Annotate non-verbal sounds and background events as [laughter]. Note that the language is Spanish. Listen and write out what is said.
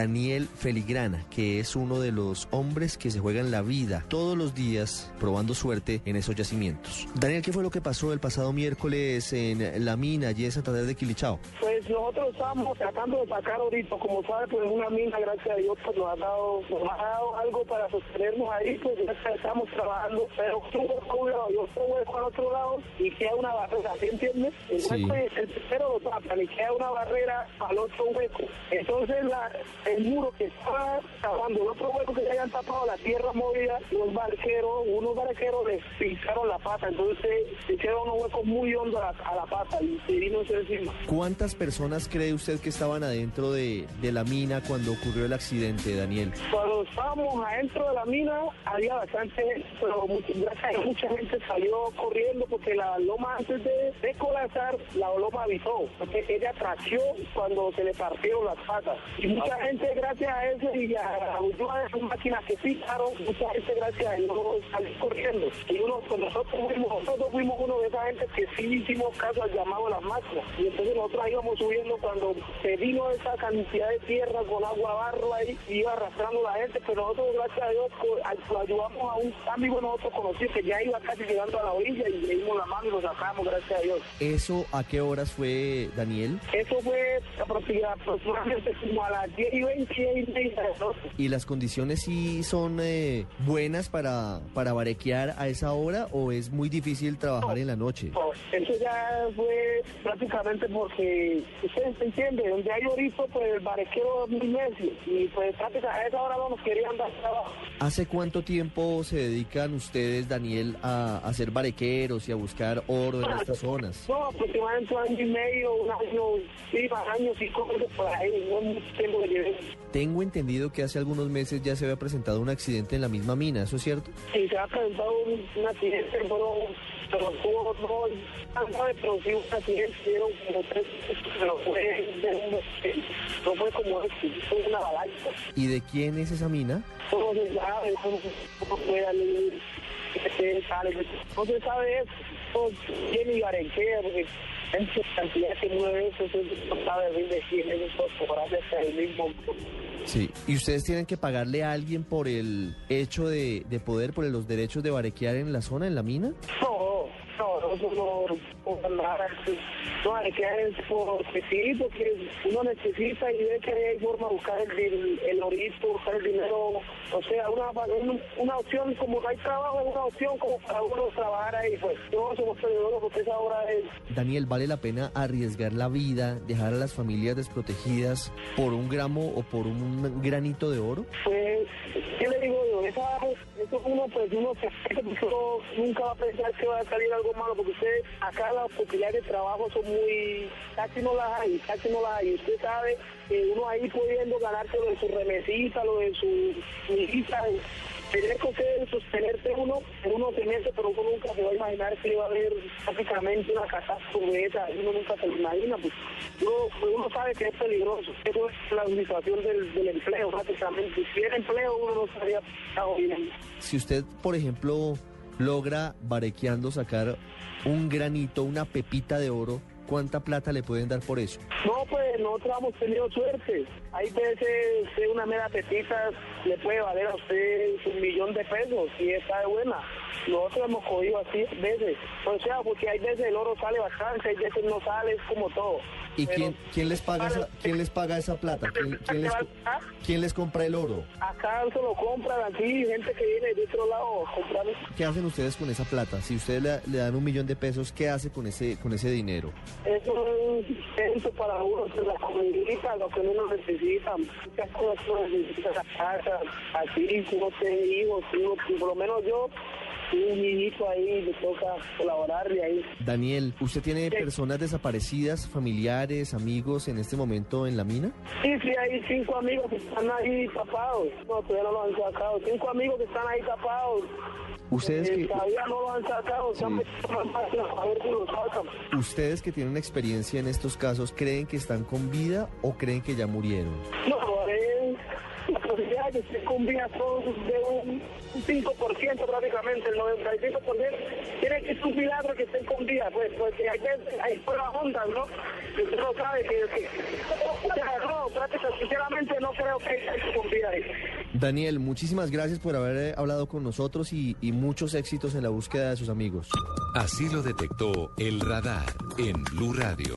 Daniel Feligrana, que es uno de los hombres que se juegan la vida todos los días probando suerte en esos yacimientos. Daniel, ¿qué fue lo que pasó el pasado miércoles en la mina allí en Santander de Quilichao? Pues nosotros estamos tratando de sacar ahorita, como sabe, pues una mina, gracias a Dios, pues nos ha dado, nos ha dado algo para sostenernos ahí, pues ya estamos trabajando, pero tú por un lado y otro hueco al otro lado y queda una barrera, ¿sí entiendes? El Sí. el tercero lo tapan y queda una barrera al otro hueco. Entonces la, el muro que está tapando el otro hueco que ya hayan tapado la tierra movida, los barqueros, unos barqueros les pisaron la pata, entonces se quedaron unos huecos muy hondos a la, a la pata y se vino eso encima. ¿Cuántas personas cree usted que estaban adentro de, de la mina cuando ocurrió el accidente, Daniel? Cuando estábamos adentro de la mina había bastante pero mucha, gracias a Dios, mucha gente salió corriendo porque la loma antes de, de colapsar, la loma avisó, porque ella tració cuando se le partieron las patas. Y mucha gente gracias a eso y a ayuda de esas máquinas que pisaron, mucha gente gracias a Dios salió corriendo. Y uno, pues nosotros fuimos, nosotros fuimos uno de esa gente que sí hicimos caso al llamado de las máquinas. Y entonces nosotros íbamos subiendo cuando se vino esa cantidad de tierra con agua barro ahí, y iba arrastrando la gente, pero nosotros gracias a Dios a- lo ayudamos a un amigo nosotros conocido que ya iba casi llegando a la orilla y le dimos la mano y lo sacamos, gracias a Dios. ¿Eso a qué horas fue, Daniel? Eso fue aproxima- aproximadamente como a las 10 y 20 y media de la noche. ¿Y las condiciones sí son eh, buenas para, para barequear a esa hora o es muy difícil trabajar en la noche? No, Eso ya fue prácticamente porque, ustedes entienden, donde hay orito, pues el barequero es muy necio y pues prácticamente a esa hora no nos querían dar trabajo. ¿Hace cuánto tiempo se dedican ustedes, Daniel, a, a ser barequeros y a buscar oro en estas zonas? No, aproximadamente un año y medio, un año, sí, más años, cinco meses por ahí, no tiempo que. Tengo entendido que hace algunos meses ya se había presentado un accidente en la misma mina, ¿eso es cierto? Sí, se ha presentado un, un accidente, pero, pero tuvo sí un accidente, dieron como tres, pero fue, no fue como este, una avalancha. ¿Y de quién es esa mina? No se sabe, no, se sabe no ni garantía, porque en su cantidad que mueve eso, eso no sabe bien de quién es hacer el mismo. Sí. ¿Y ustedes tienen que pagarle a alguien por el hecho de, de poder, por los derechos de barequear en la zona, en la mina? No, no, eso no, hay que es porque sí, porque uno necesita y ve que hay forma de buscar el, el, orito, buscar el dinero. O sea, una, una, opción, como no hay trabajo, una opción como para uno trabajar ahí. Pues no somos perdedores porque esa hora es. Daniel, ¿vale la pena arriesgar la vida, dejar a las familias desprotegidas por un gramo o por un granito de oro? Pues, ¿qué le digo? Eso uno, pues uno, nunca va a pensar que va a salir algo malo, porque usted, acá las posibilidades de trabajo son muy, casi no las hay, casi no las hay. Usted sabe que uno ahí pudiendo ganarse lo de su remesita, lo de su mijita, tener que usted sostenerse uno, uno se mete, pero uno nunca se va a imaginar que va a haber prácticamente una catástrofe esa, uno nunca se lo imagina, pues uno, uno sabe que es peligroso, eso es la situación del, del empleo prácticamente, si tiene empleo uno no estaría bien. Si usted, por ejemplo, logra barequeando sacar un granito, una pepita de oro, ¿cuánta plata le pueden dar por eso? No, pues nosotros hemos tenido suerte. Hay veces que una mera pepita le puede valer a usted un millón de pesos y está de buena. Nosotros hemos cogido así veces. O sea, porque hay veces el oro sale bastante, hay veces no sale, es como todo. ¿Y Pero quién, quién les paga esa, quién les paga esa plata? ¿Quién, [laughs] quién les, acá, quién les compra el oro? acá se lo compran aquí, gente que viene de otro lado a comprar. ¿Qué hacen ustedes con esa plata? Si ustedes le, le dan un millón de pesos, ¿qué hace con ese, con ese dinero? Eso es eso para uno, que la comunidad, lo que uno necesita. Muchas cosas que uno necesita la casa, así, si uno tiene hijos, si uno- por lo menos yo un ahí, le toca colaborarle ahí. Daniel, ¿usted tiene personas desaparecidas, familiares, amigos en este momento en la mina? Sí, sí, hay cinco amigos que están ahí tapados. No, todavía no lo han sacado. Cinco amigos que están ahí tapados. Ustedes Eh, que, Todavía no lo han sacado. Sí. a ver si sacan. ustedes que tienen experiencia en estos casos, ¿creen que están con vida o creen que ya murieron? No, con vida son de un, un 5% prácticamente, el 95% tiene que ser un milagro que estén con vida, pues, porque hay veces, hay pruebas juntas, ¿no? Que usted no sabe que, que o sea, no, prácticamente, sinceramente no creo que esté con vida ahí. Daniel, muchísimas gracias por haber eh, hablado con nosotros y, y muchos éxitos en la búsqueda de sus amigos. Así lo detectó el radar en Blue Radio.